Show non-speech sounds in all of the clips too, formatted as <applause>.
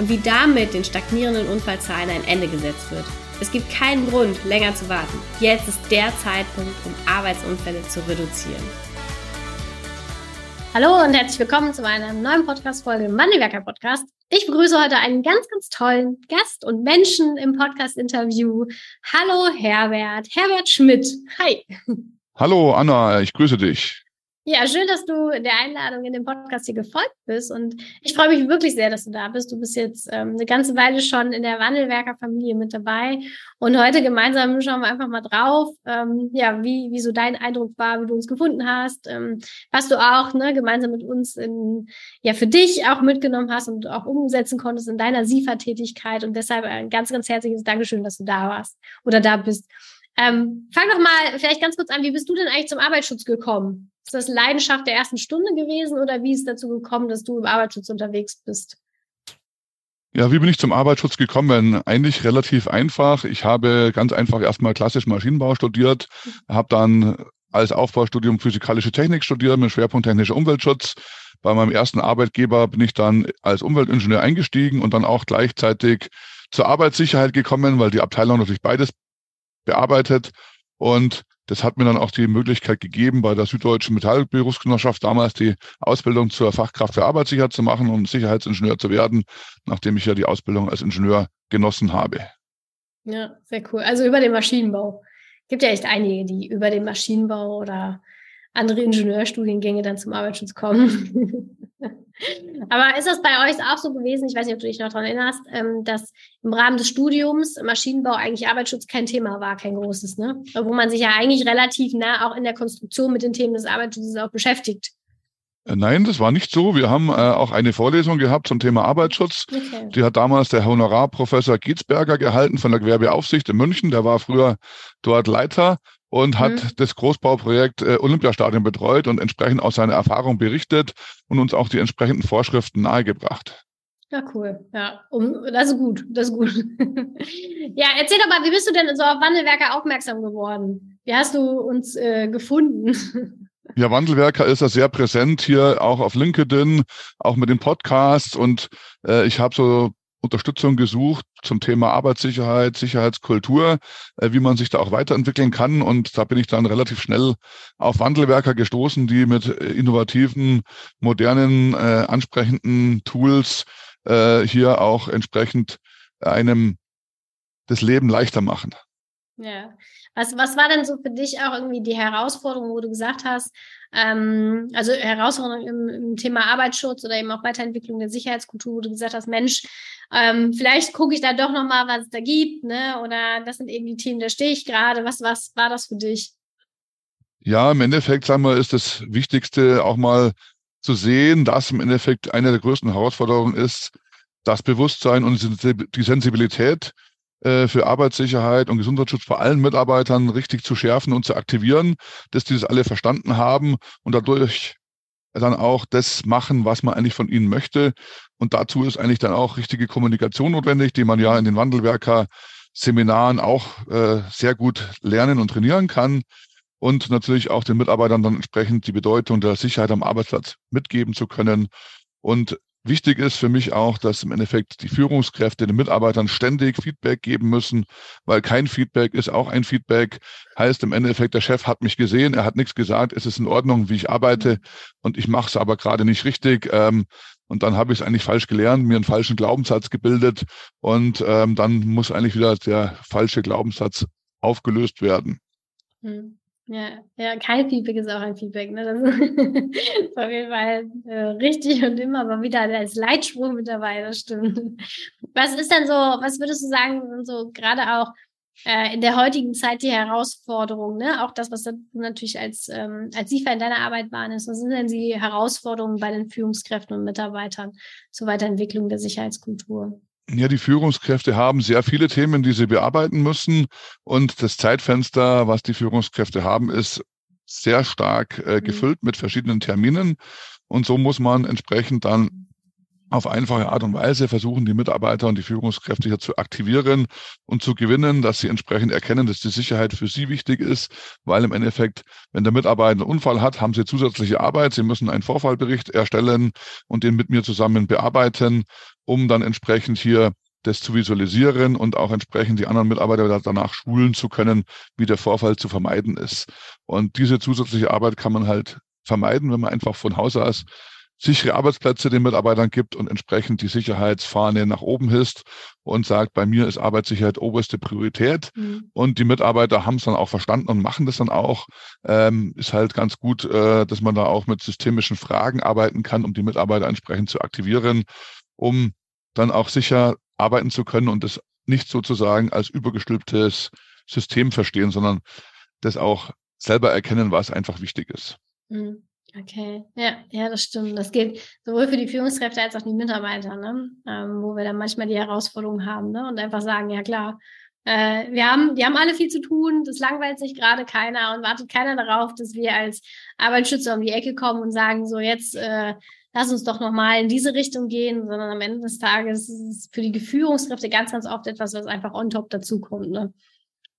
und wie damit den stagnierenden Unfallzahlen ein Ende gesetzt wird. Es gibt keinen Grund, länger zu warten. Jetzt ist der Zeitpunkt, um Arbeitsunfälle zu reduzieren. Hallo und herzlich willkommen zu einer neuen Podcast-Folge im Wandelwerker Podcast. Ich begrüße heute einen ganz, ganz tollen Gast und Menschen im Podcast-Interview. Hallo Herbert, Herbert Schmidt. Hi. Hallo Anna, ich grüße dich. Ja, schön, dass du der Einladung in den Podcast hier gefolgt bist. Und ich freue mich wirklich sehr, dass du da bist. Du bist jetzt ähm, eine ganze Weile schon in der Wandelwerker-Familie mit dabei. Und heute gemeinsam schauen wir einfach mal drauf, ähm, ja, wie, wie so dein Eindruck war, wie du uns gefunden hast, ähm, was du auch ne, gemeinsam mit uns in, ja, für dich auch mitgenommen hast und auch umsetzen konntest in deiner SIFA-Tätigkeit. Und deshalb ein ganz, ganz herzliches Dankeschön, dass du da warst oder da bist. Ähm, fang doch mal vielleicht ganz kurz an, wie bist du denn eigentlich zum Arbeitsschutz gekommen? Ist das Leidenschaft der ersten Stunde gewesen oder wie ist es dazu gekommen, dass du im Arbeitsschutz unterwegs bist? Ja, wie bin ich zum Arbeitsschutz gekommen? Eigentlich relativ einfach. Ich habe ganz einfach erstmal klassisch Maschinenbau studiert, habe dann als Aufbaustudium physikalische Technik studiert mit Schwerpunkt technischer Umweltschutz. Bei meinem ersten Arbeitgeber bin ich dann als Umweltingenieur eingestiegen und dann auch gleichzeitig zur Arbeitssicherheit gekommen, weil die Abteilung natürlich beides bearbeitet. Und das hat mir dann auch die Möglichkeit gegeben, bei der Süddeutschen Metallberufsgenossenschaft damals die Ausbildung zur Fachkraft für Arbeitssicherheit zu machen und Sicherheitsingenieur zu werden, nachdem ich ja die Ausbildung als Ingenieur genossen habe. Ja, sehr cool. Also über den Maschinenbau. Gibt ja echt einige, die über den Maschinenbau oder andere Ingenieurstudiengänge dann zum Arbeitsschutz kommen. <laughs> Aber ist das bei euch auch so gewesen, ich weiß nicht, ob du dich noch daran erinnerst, ähm, dass im Rahmen des Studiums Maschinenbau eigentlich Arbeitsschutz kein Thema war, kein großes, ne? Wo man sich ja eigentlich relativ nah auch in der Konstruktion mit den Themen des Arbeitsschutzes auch beschäftigt. Äh, nein, das war nicht so. Wir haben äh, auch eine Vorlesung gehabt zum Thema Arbeitsschutz. Okay. Die hat damals der Honorarprofessor Gietsberger gehalten von der Gewerbeaufsicht in München. Der war früher dort Leiter und hat mhm. das Großbauprojekt äh, Olympiastadion betreut und entsprechend aus seiner Erfahrung berichtet und uns auch die entsprechenden Vorschriften nahegebracht. Ja, cool. Ja, um, das ist gut. Das ist gut. <laughs> ja, erzähl doch mal, wie bist du denn so auf Wandelwerker aufmerksam geworden? Wie hast du uns äh, gefunden? <laughs> Ja, Wandelwerker ist ja sehr präsent hier, auch auf LinkedIn, auch mit den Podcasts. Und äh, ich habe so Unterstützung gesucht zum Thema Arbeitssicherheit, Sicherheitskultur, äh, wie man sich da auch weiterentwickeln kann. Und da bin ich dann relativ schnell auf Wandelwerker gestoßen, die mit äh, innovativen, modernen, äh, ansprechenden Tools äh, hier auch entsprechend einem das Leben leichter machen. Ja. Was, was war denn so für dich auch irgendwie die Herausforderung, wo du gesagt hast, ähm, also Herausforderung im, im Thema Arbeitsschutz oder eben auch Weiterentwicklung der Sicherheitskultur, wo du gesagt hast, Mensch, ähm, vielleicht gucke ich da doch nochmal, was es da gibt, ne? Oder das sind eben die Themen, da stehe ich gerade. Was, was war das für dich? Ja, im Endeffekt, sagen wir, ist das Wichtigste auch mal zu sehen, dass im Endeffekt eine der größten Herausforderungen ist, das Bewusstsein und die Sensibilität für Arbeitssicherheit und Gesundheitsschutz vor allen Mitarbeitern richtig zu schärfen und zu aktivieren, dass die das alle verstanden haben und dadurch dann auch das machen, was man eigentlich von ihnen möchte. Und dazu ist eigentlich dann auch richtige Kommunikation notwendig, die man ja in den Wandelwerker Seminaren auch äh, sehr gut lernen und trainieren kann. Und natürlich auch den Mitarbeitern dann entsprechend die Bedeutung der Sicherheit am Arbeitsplatz mitgeben zu können. Und Wichtig ist für mich auch, dass im Endeffekt die Führungskräfte den Mitarbeitern ständig Feedback geben müssen, weil kein Feedback ist auch ein Feedback. Heißt im Endeffekt, der Chef hat mich gesehen, er hat nichts gesagt, es ist in Ordnung, wie ich arbeite und ich mache es aber gerade nicht richtig. Ähm, und dann habe ich es eigentlich falsch gelernt, mir einen falschen Glaubenssatz gebildet und ähm, dann muss eigentlich wieder der falsche Glaubenssatz aufgelöst werden. Hm. Ja, ja, kein Feedback ist auch ein Feedback. Ne? Das <laughs> ist auf jeden Fall äh, richtig und immer aber wieder als Leitspruch mit dabei, das stimmt. Was ist denn so, was würdest du sagen, so gerade auch äh, in der heutigen Zeit die Herausforderung, ne? Auch das, was du natürlich als, ähm, als SIFA in deiner Arbeit wahrnimmst, was sind denn die Herausforderungen bei den Führungskräften und Mitarbeitern zur Weiterentwicklung der Sicherheitskultur? Ja, die Führungskräfte haben sehr viele Themen, die sie bearbeiten müssen. Und das Zeitfenster, was die Führungskräfte haben, ist sehr stark äh, mhm. gefüllt mit verschiedenen Terminen. Und so muss man entsprechend dann auf einfache Art und Weise versuchen, die Mitarbeiter und die Führungskräfte hier zu aktivieren und zu gewinnen, dass sie entsprechend erkennen, dass die Sicherheit für sie wichtig ist, weil im Endeffekt, wenn der Mitarbeiter einen Unfall hat, haben sie zusätzliche Arbeit. Sie müssen einen Vorfallbericht erstellen und den mit mir zusammen bearbeiten, um dann entsprechend hier das zu visualisieren und auch entsprechend die anderen Mitarbeiter danach schulen zu können, wie der Vorfall zu vermeiden ist. Und diese zusätzliche Arbeit kann man halt vermeiden, wenn man einfach von Haus aus sichere Arbeitsplätze den Mitarbeitern gibt und entsprechend die Sicherheitsfahne nach oben hisst und sagt, bei mir ist Arbeitssicherheit oberste Priorität. Mhm. Und die Mitarbeiter haben es dann auch verstanden und machen das dann auch. Ähm, ist halt ganz gut, äh, dass man da auch mit systemischen Fragen arbeiten kann, um die Mitarbeiter entsprechend zu aktivieren, um dann auch sicher arbeiten zu können und das nicht sozusagen als übergestülptes System verstehen, sondern das auch selber erkennen, was einfach wichtig ist. Mhm. Okay, ja, ja, das stimmt. Das gilt sowohl für die Führungskräfte als auch die Mitarbeiter, ne? Ähm, wo wir dann manchmal die Herausforderungen haben, ne? Und einfach sagen, ja klar, äh, wir haben, die haben alle viel zu tun, das langweilt sich gerade keiner und wartet keiner darauf, dass wir als Arbeitsschützer um die Ecke kommen und sagen, so jetzt äh, lass uns doch nochmal in diese Richtung gehen, sondern am Ende des Tages ist es für die Führungskräfte ganz, ganz oft etwas, was einfach on top dazukommt, ne?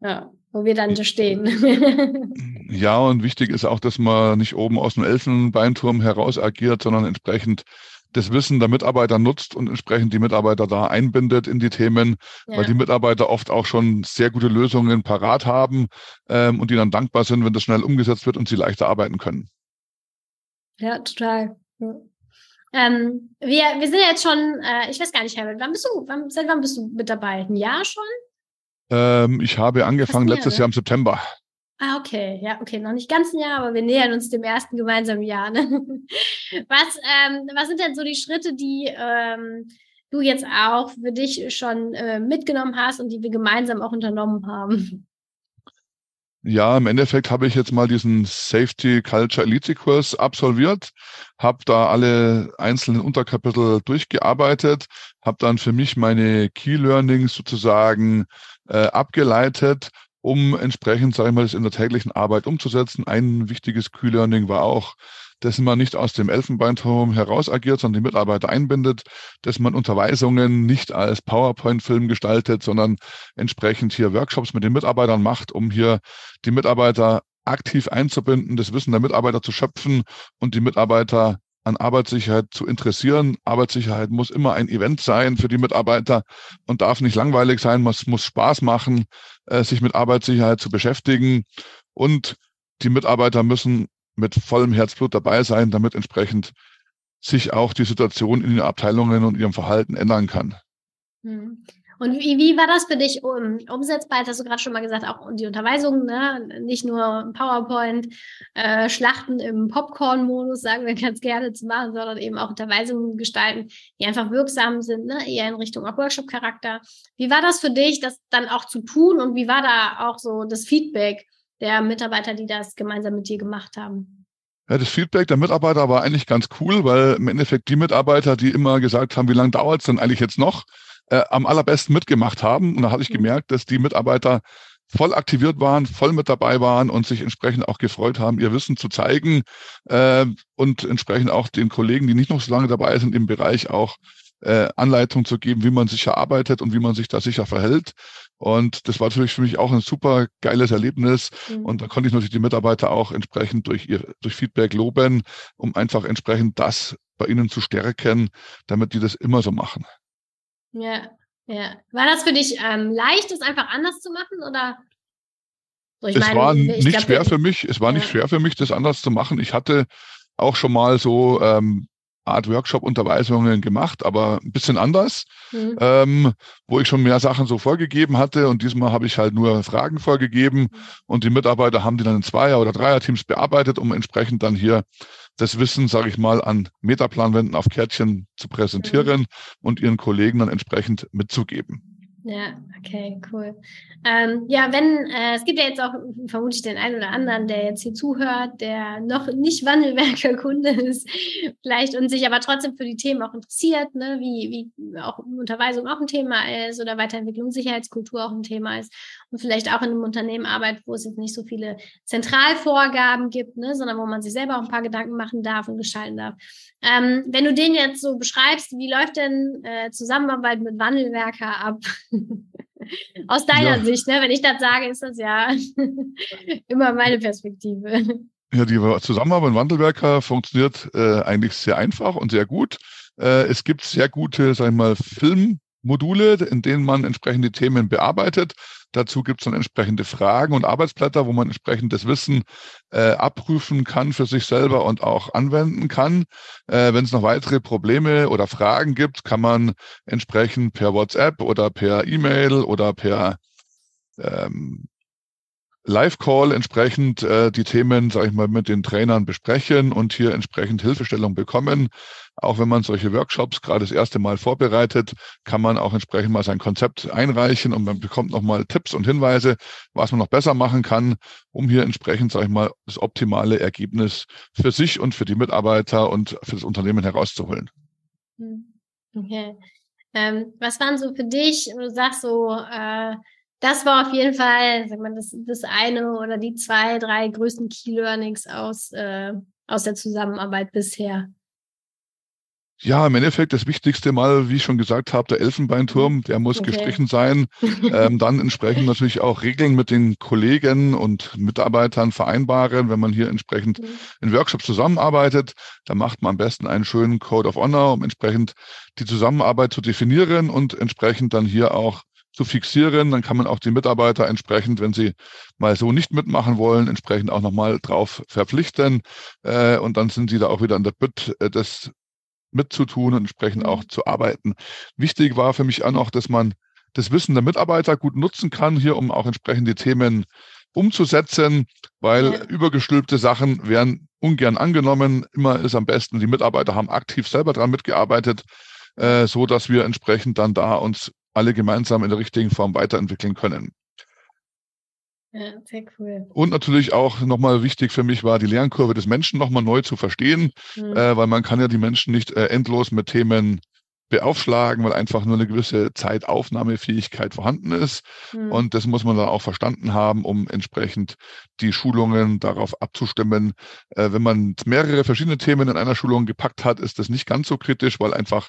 Ja, wo wir dann so stehen. <laughs> ja, und wichtig ist auch, dass man nicht oben aus dem Elfenbeinturm heraus agiert, sondern entsprechend das Wissen der Mitarbeiter nutzt und entsprechend die Mitarbeiter da einbindet in die Themen, ja. weil die Mitarbeiter oft auch schon sehr gute Lösungen parat haben ähm, und die dann dankbar sind, wenn das schnell umgesetzt wird und sie leichter arbeiten können. Ja, total. Ja. Ähm, wir, wir sind jetzt schon, äh, ich weiß gar nicht, Herbert, wann bist du, wann, seit wann bist du mit dabei? Ein Jahr schon? Ähm, ich habe angefangen letztes Jahr im September. Ah, okay. Ja, okay. Noch nicht ganz ein Jahr, aber wir nähern uns dem ersten gemeinsamen Jahr. Ne? <laughs> Was, ähm, was sind denn so die Schritte, die ähm, du jetzt auch für dich schon äh, mitgenommen hast und die wir gemeinsam auch unternommen haben? Ja, im Endeffekt habe ich jetzt mal diesen Safety Culture Elite Kurs absolviert, habe da alle einzelnen Unterkapitel durchgearbeitet, habe dann für mich meine Key Learnings sozusagen äh, abgeleitet, um entsprechend, sage ich mal, das in der täglichen Arbeit umzusetzen. Ein wichtiges Key-Learning war auch, dass man nicht aus dem Elfenbeinturm heraus agiert, sondern die Mitarbeiter einbindet, dass man Unterweisungen nicht als PowerPoint-Film gestaltet, sondern entsprechend hier Workshops mit den Mitarbeitern macht, um hier die Mitarbeiter aktiv einzubinden, das Wissen der Mitarbeiter zu schöpfen und die Mitarbeiter an Arbeitssicherheit zu interessieren. Arbeitssicherheit muss immer ein Event sein für die Mitarbeiter und darf nicht langweilig sein. Es muss Spaß machen, äh, sich mit Arbeitssicherheit zu beschäftigen. Und die Mitarbeiter müssen mit vollem Herzblut dabei sein, damit entsprechend sich auch die Situation in den Abteilungen und ihrem Verhalten ändern kann. Hm. Und wie, wie war das für dich um, umsetzbar? Jetzt hast du gerade schon mal gesagt, auch die Unterweisungen, ne? nicht nur PowerPoint, äh, Schlachten im Popcorn-Modus, sagen wir ganz gerne zu machen, sondern eben auch Unterweisungen gestalten, die einfach wirksam sind, ne? eher in Richtung Workshop-Charakter. Wie war das für dich, das dann auch zu tun und wie war da auch so das Feedback der Mitarbeiter, die das gemeinsam mit dir gemacht haben? Ja, das Feedback der Mitarbeiter war eigentlich ganz cool, weil im Endeffekt die Mitarbeiter, die immer gesagt haben, wie lange dauert es denn eigentlich jetzt noch, äh, am allerbesten mitgemacht haben. Und da hatte ich mhm. gemerkt, dass die Mitarbeiter voll aktiviert waren, voll mit dabei waren und sich entsprechend auch gefreut haben, ihr Wissen zu zeigen äh, und entsprechend auch den Kollegen, die nicht noch so lange dabei sind, im Bereich auch äh, Anleitung zu geben, wie man sicher arbeitet und wie man sich da sicher verhält. Und das war natürlich für mich auch ein super geiles Erlebnis. Mhm. Und da konnte ich natürlich die Mitarbeiter auch entsprechend durch ihr, durch Feedback loben, um einfach entsprechend das bei ihnen zu stärken, damit die das immer so machen. Ja, ja. War das für dich ähm, leicht, es einfach anders zu machen oder? So, es meine, war nicht glaub, schwer für mich. Es war ja. nicht schwer für mich, das anders zu machen. Ich hatte auch schon mal so ähm, Art Workshop-Unterweisungen gemacht, aber ein bisschen anders, mhm. ähm, wo ich schon mehr Sachen so vorgegeben hatte. Und diesmal habe ich halt nur Fragen vorgegeben mhm. und die Mitarbeiter haben die dann in Zweier- oder Dreier-Teams bearbeitet, um entsprechend dann hier das Wissen, sage ich mal, an Metaplanwänden auf Kärtchen zu präsentieren mhm. und ihren Kollegen dann entsprechend mitzugeben. Ja, okay, cool. Ähm, ja, wenn, äh, es gibt ja jetzt auch vermutlich den einen oder anderen, der jetzt hier zuhört, der noch nicht Wandelwerker-Kunde ist, <laughs> vielleicht und sich aber trotzdem für die Themen auch interessiert, ne, wie, wie auch Unterweisung auch ein Thema ist oder Weiterentwicklung, Sicherheitskultur auch ein Thema ist und vielleicht auch in einem Unternehmen arbeitet, wo es jetzt nicht so viele Zentralvorgaben gibt, ne, sondern wo man sich selber auch ein paar Gedanken machen darf und gestalten darf. Ähm, wenn du den jetzt so beschreibst, wie läuft denn äh, Zusammenarbeit mit Wandelwerker ab? <laughs> Aus deiner ja. Sicht, ne? wenn ich das sage, ist das ja <laughs> immer meine Perspektive. Ja, die Zusammenarbeit mit Wandelwerker funktioniert äh, eigentlich sehr einfach und sehr gut. Äh, es gibt sehr gute, sag ich mal, Filmmodule, in denen man entsprechende Themen bearbeitet. Dazu gibt es dann entsprechende Fragen und Arbeitsblätter, wo man entsprechendes Wissen äh, abprüfen kann für sich selber und auch anwenden kann. Äh, Wenn es noch weitere Probleme oder Fragen gibt, kann man entsprechend per WhatsApp oder per E-Mail oder per ähm, Live-Call entsprechend äh, die Themen, sage ich mal, mit den Trainern besprechen und hier entsprechend Hilfestellung bekommen. Auch wenn man solche Workshops gerade das erste Mal vorbereitet, kann man auch entsprechend mal sein Konzept einreichen und man bekommt nochmal Tipps und Hinweise, was man noch besser machen kann, um hier entsprechend, sage ich mal, das optimale Ergebnis für sich und für die Mitarbeiter und für das Unternehmen herauszuholen. Hm. Okay. Ähm, was waren so für dich, du sagst so, äh, das war auf jeden Fall, sag mal, das, das eine oder die zwei, drei größten Key Learnings aus, äh, aus der Zusammenarbeit bisher. Ja, im Endeffekt das Wichtigste mal, wie ich schon gesagt habe, der Elfenbeinturm, der muss okay. gestrichen sein. <laughs> ähm, dann entsprechend natürlich auch Regeln mit den Kollegen und Mitarbeitern vereinbaren. Wenn man hier entsprechend mhm. in Workshops zusammenarbeitet, dann macht man am besten einen schönen Code of Honor, um entsprechend die Zusammenarbeit zu definieren und entsprechend dann hier auch zu fixieren. Dann kann man auch die Mitarbeiter entsprechend, wenn sie mal so nicht mitmachen wollen, entsprechend auch nochmal drauf verpflichten. Äh, und dann sind sie da auch wieder an der Bütt, äh, das mitzutun und entsprechend auch mhm. zu arbeiten. Wichtig war für mich auch noch, dass man das Wissen der Mitarbeiter gut nutzen kann, hier um auch entsprechend die Themen umzusetzen, weil ja. übergestülpte Sachen werden ungern angenommen. Immer ist am besten, die Mitarbeiter haben aktiv selber daran mitgearbeitet, äh, so dass wir entsprechend dann da uns alle gemeinsam in der richtigen Form weiterentwickeln können. Ja, sehr cool. Und natürlich auch nochmal wichtig für mich war, die Lernkurve des Menschen nochmal neu zu verstehen, mhm. äh, weil man kann ja die Menschen nicht äh, endlos mit Themen beaufschlagen, weil einfach nur eine gewisse Zeitaufnahmefähigkeit vorhanden ist. Mhm. Und das muss man dann auch verstanden haben, um entsprechend die Schulungen darauf abzustimmen. Äh, wenn man mehrere verschiedene Themen in einer Schulung gepackt hat, ist das nicht ganz so kritisch, weil einfach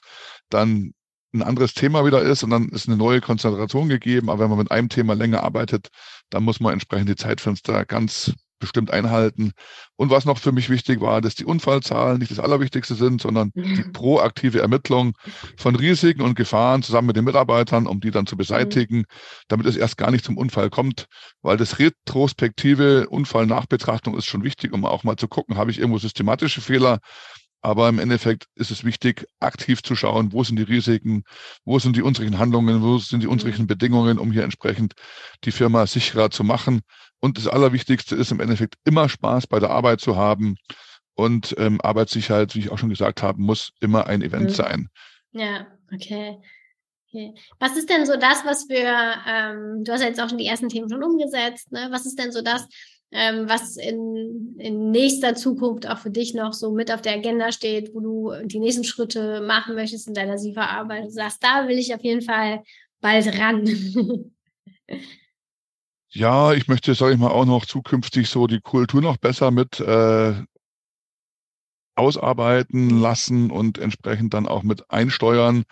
dann ein anderes Thema wieder ist und dann ist eine neue Konzentration gegeben. Aber wenn man mit einem Thema länger arbeitet, dann muss man entsprechend die Zeitfenster ganz bestimmt einhalten. Und was noch für mich wichtig war, dass die Unfallzahlen nicht das Allerwichtigste sind, sondern die proaktive Ermittlung von Risiken und Gefahren zusammen mit den Mitarbeitern, um die dann zu beseitigen, damit es erst gar nicht zum Unfall kommt. Weil das retrospektive Unfallnachbetrachtung ist schon wichtig, um auch mal zu gucken, habe ich irgendwo systematische Fehler, aber im Endeffekt ist es wichtig, aktiv zu schauen, wo sind die Risiken, wo sind die unsrigen Handlungen, wo sind die unsrigen mhm. Bedingungen, um hier entsprechend die Firma sicherer zu machen. Und das Allerwichtigste ist im Endeffekt immer Spaß bei der Arbeit zu haben. Und ähm, Arbeitssicherheit, wie ich auch schon gesagt habe, muss immer ein Event mhm. sein. Ja, okay. Okay. Was ist denn so das, was wir, ähm, du hast ja jetzt auch schon die ersten Themen schon umgesetzt, ne? Was ist denn so das, ähm, was in, in nächster Zukunft auch für dich noch so mit auf der Agenda steht, wo du die nächsten Schritte machen möchtest in deiner SIFA-Arbeit. Du sagst, da will ich auf jeden Fall bald ran. <laughs> ja, ich möchte, sage ich mal, auch noch zukünftig so die Kultur noch besser mit äh, ausarbeiten lassen und entsprechend dann auch mit einsteuern,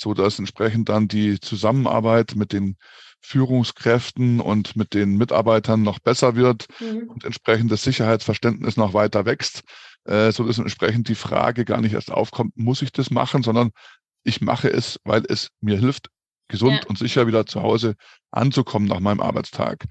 so dass entsprechend dann die Zusammenarbeit mit den Führungskräften und mit den Mitarbeitern noch besser wird mhm. und entsprechend das Sicherheitsverständnis noch weiter wächst, äh, so dass entsprechend die Frage gar nicht erst aufkommt, muss ich das machen, sondern ich mache es, weil es mir hilft, gesund ja. und sicher wieder zu Hause anzukommen nach meinem Arbeitstag.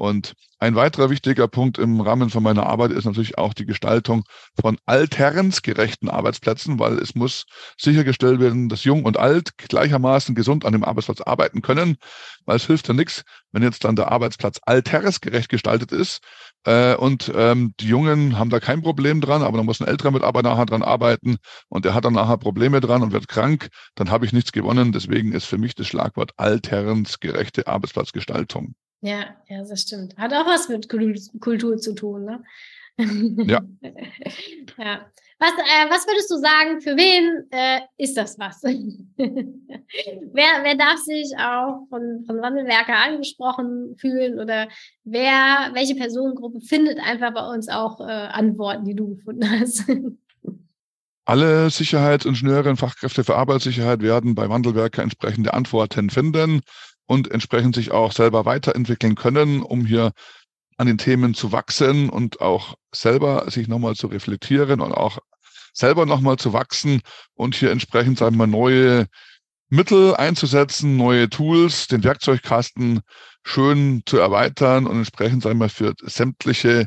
Und ein weiterer wichtiger Punkt im Rahmen von meiner Arbeit ist natürlich auch die Gestaltung von alternsgerechten Arbeitsplätzen, weil es muss sichergestellt werden, dass Jung und Alt gleichermaßen gesund an dem Arbeitsplatz arbeiten können, weil es hilft ja nichts, wenn jetzt dann der Arbeitsplatz altersgerecht gestaltet ist äh, und ähm, die Jungen haben da kein Problem dran, aber dann muss ein älterer Mitarbeiter nachher dran arbeiten und der hat dann nachher Probleme dran und wird krank, dann habe ich nichts gewonnen. Deswegen ist für mich das Schlagwort alternsgerechte Arbeitsplatzgestaltung. Ja, ja, das stimmt. Hat auch was mit Kultur zu tun, ne? Ja. <laughs> ja. Was, äh, was würdest du sagen, für wen äh, ist das was? <laughs> wer, wer darf sich auch von, von Wandelwerker angesprochen fühlen oder wer, welche Personengruppe findet einfach bei uns auch äh, Antworten, die du gefunden hast? <laughs> Alle Sicherheitsingenieure und Fachkräfte für Arbeitssicherheit werden bei Wandelwerker entsprechende Antworten finden und entsprechend sich auch selber weiterentwickeln können, um hier an den Themen zu wachsen und auch selber sich nochmal zu reflektieren und auch selber nochmal zu wachsen und hier entsprechend, sagen wir neue Mittel einzusetzen, neue Tools, den Werkzeugkasten schön zu erweitern und entsprechend, sagen wir für sämtliche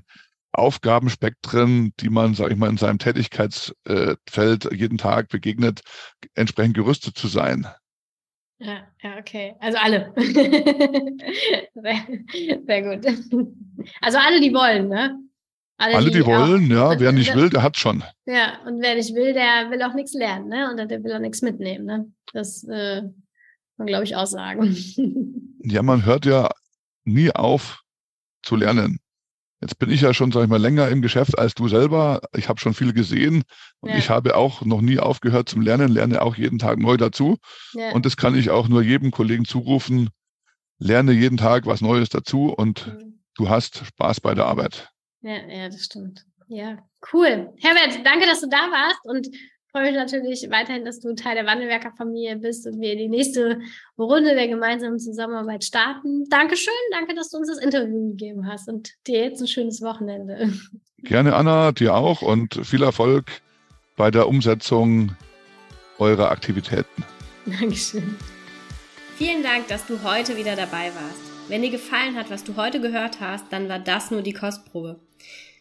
Aufgabenspektren, die man, sage ich mal, in seinem Tätigkeitsfeld jeden Tag begegnet, entsprechend gerüstet zu sein. Ja, ja, okay. Also alle. <laughs> sehr, sehr, gut. Also alle, die wollen, ne? Alle, alle die, die, wollen, auch, ja. <laughs> Wer nicht will, der hat schon. Ja, und wer nicht will, der will auch nichts lernen, ne? Und der will auch nichts mitnehmen, ne? Das äh, kann man, glaube ich, auch sagen. <laughs> Ja, man hört ja nie auf zu lernen. Jetzt bin ich ja schon, sag ich mal, länger im Geschäft als du selber. Ich habe schon viel gesehen und ja. ich habe auch noch nie aufgehört zum Lernen, lerne auch jeden Tag neu dazu. Ja. Und das kann ich auch nur jedem Kollegen zurufen. Lerne jeden Tag was Neues dazu und mhm. du hast Spaß bei der Arbeit. Ja, ja, das stimmt. Ja, cool. Herbert, danke, dass du da warst und freue mich natürlich weiterhin, dass du Teil der Wandelwerker-Familie bist und wir die nächste Runde der gemeinsamen Zusammenarbeit starten. Dankeschön, danke, dass du uns das Interview gegeben hast und dir jetzt ein schönes Wochenende. <laughs> Gerne, Anna, dir auch und viel Erfolg bei der Umsetzung eurer Aktivitäten. Dankeschön. Vielen Dank, dass du heute wieder dabei warst. Wenn dir gefallen hat, was du heute gehört hast, dann war das nur die Kostprobe.